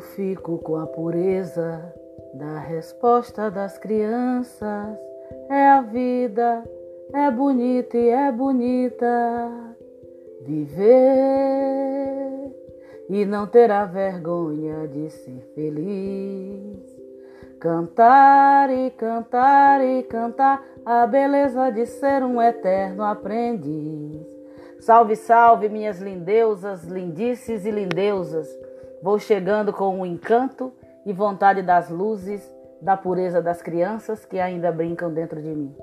fico com a pureza da resposta das crianças. É a vida, é bonita e é bonita viver e não terá vergonha de ser feliz. Cantar e cantar e cantar a beleza de ser um eterno aprendiz. Salve, salve, minhas lindeusas, lindices e lindeusas. Vou chegando com o encanto e vontade das luzes, da pureza das crianças que ainda brincam dentro de mim.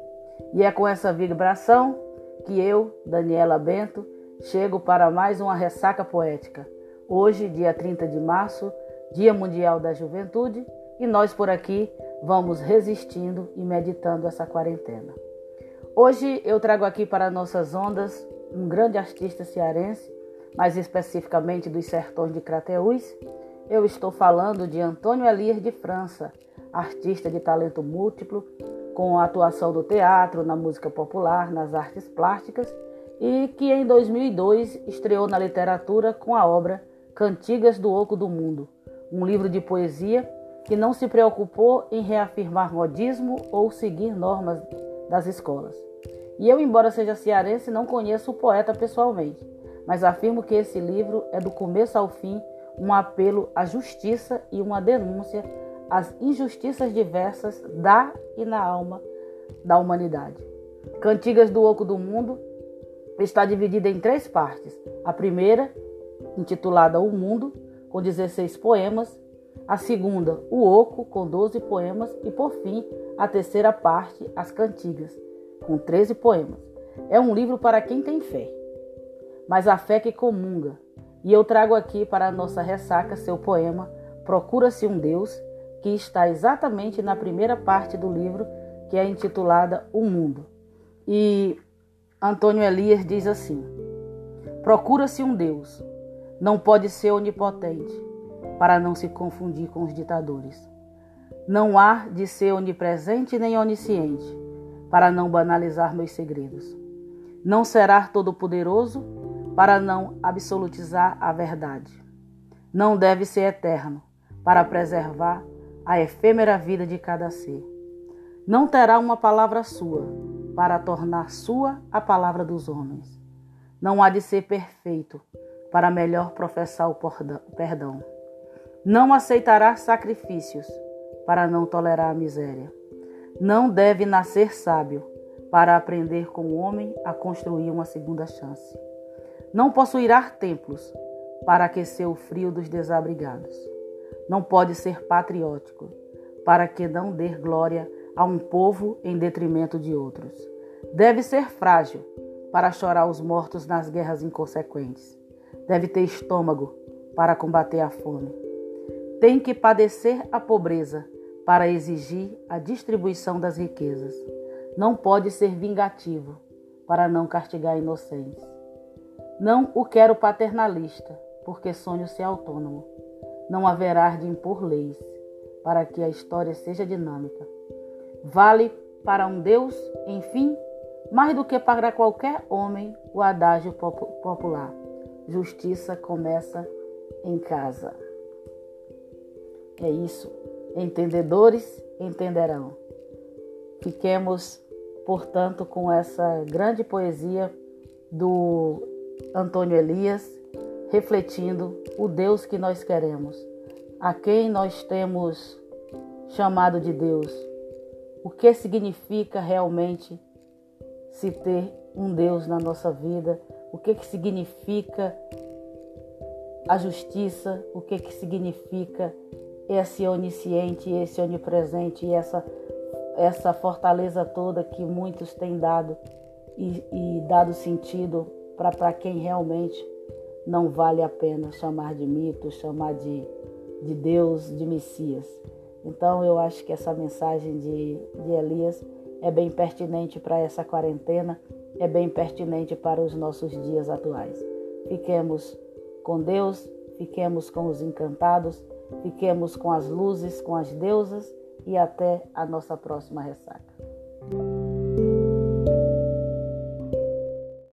E é com essa vibração que eu, Daniela Bento, chego para mais uma ressaca poética. Hoje, dia 30 de março, Dia Mundial da Juventude, e nós por aqui vamos resistindo e meditando essa quarentena. Hoje eu trago aqui para nossas ondas um grande artista cearense mais especificamente dos sertões de Crateús, eu estou falando de Antônio Elias de França, artista de talento múltiplo, com a atuação do teatro, na música popular, nas artes plásticas e que em 2002 estreou na literatura com a obra Cantigas do Oco do Mundo, um livro de poesia que não se preocupou em reafirmar modismo ou seguir normas das escolas. E eu, embora seja cearense, não conheço o poeta pessoalmente, mas afirmo que esse livro é do começo ao fim um apelo à justiça e uma denúncia às injustiças diversas da e na alma da humanidade. Cantigas do Oco do Mundo está dividida em três partes. A primeira, intitulada O Mundo, com 16 poemas. A segunda, O Oco, com 12 poemas. E, por fim, a terceira parte, As Cantigas, com 13 poemas. É um livro para quem tem fé mas a fé que comunga. E eu trago aqui para a nossa ressaca seu poema Procura-se um Deus, que está exatamente na primeira parte do livro, que é intitulada O Mundo. E Antônio Elias diz assim: Procura-se um Deus, não pode ser onipotente, para não se confundir com os ditadores. Não há de ser onipresente nem onisciente, para não banalizar meus segredos. Não será todo-poderoso para não absolutizar a verdade. Não deve ser eterno, para preservar a efêmera vida de cada ser. Não terá uma palavra sua, para tornar sua a palavra dos homens. Não há de ser perfeito, para melhor professar o perdão. Não aceitará sacrifícios, para não tolerar a miséria. Não deve nascer sábio, para aprender com o homem a construir uma segunda chance. Não possuirá templos para aquecer o frio dos desabrigados. Não pode ser patriótico para que não dê glória a um povo em detrimento de outros. Deve ser frágil para chorar os mortos nas guerras inconsequentes. Deve ter estômago para combater a fome. Tem que padecer a pobreza para exigir a distribuição das riquezas. Não pode ser vingativo para não castigar inocentes. Não o quero paternalista, porque sonho ser autônomo. Não haverá de impor leis, para que a história seja dinâmica. Vale para um Deus, enfim, mais do que para qualquer homem, o adágio popular. Justiça começa em casa. É isso. Entendedores entenderão. Fiquemos, portanto, com essa grande poesia do Antônio Elias, refletindo o Deus que nós queremos, a quem nós temos chamado de Deus, o que significa realmente se ter um Deus na nossa vida, o que, que significa a justiça, o que, que significa esse onisciente, esse onipresente e essa, essa fortaleza toda que muitos têm dado e, e dado sentido para quem realmente não vale a pena chamar de mito, chamar de, de Deus, de Messias. Então eu acho que essa mensagem de, de Elias é bem pertinente para essa quarentena, é bem pertinente para os nossos dias atuais. Fiquemos com Deus, fiquemos com os encantados, fiquemos com as luzes, com as deusas e até a nossa próxima ressaca.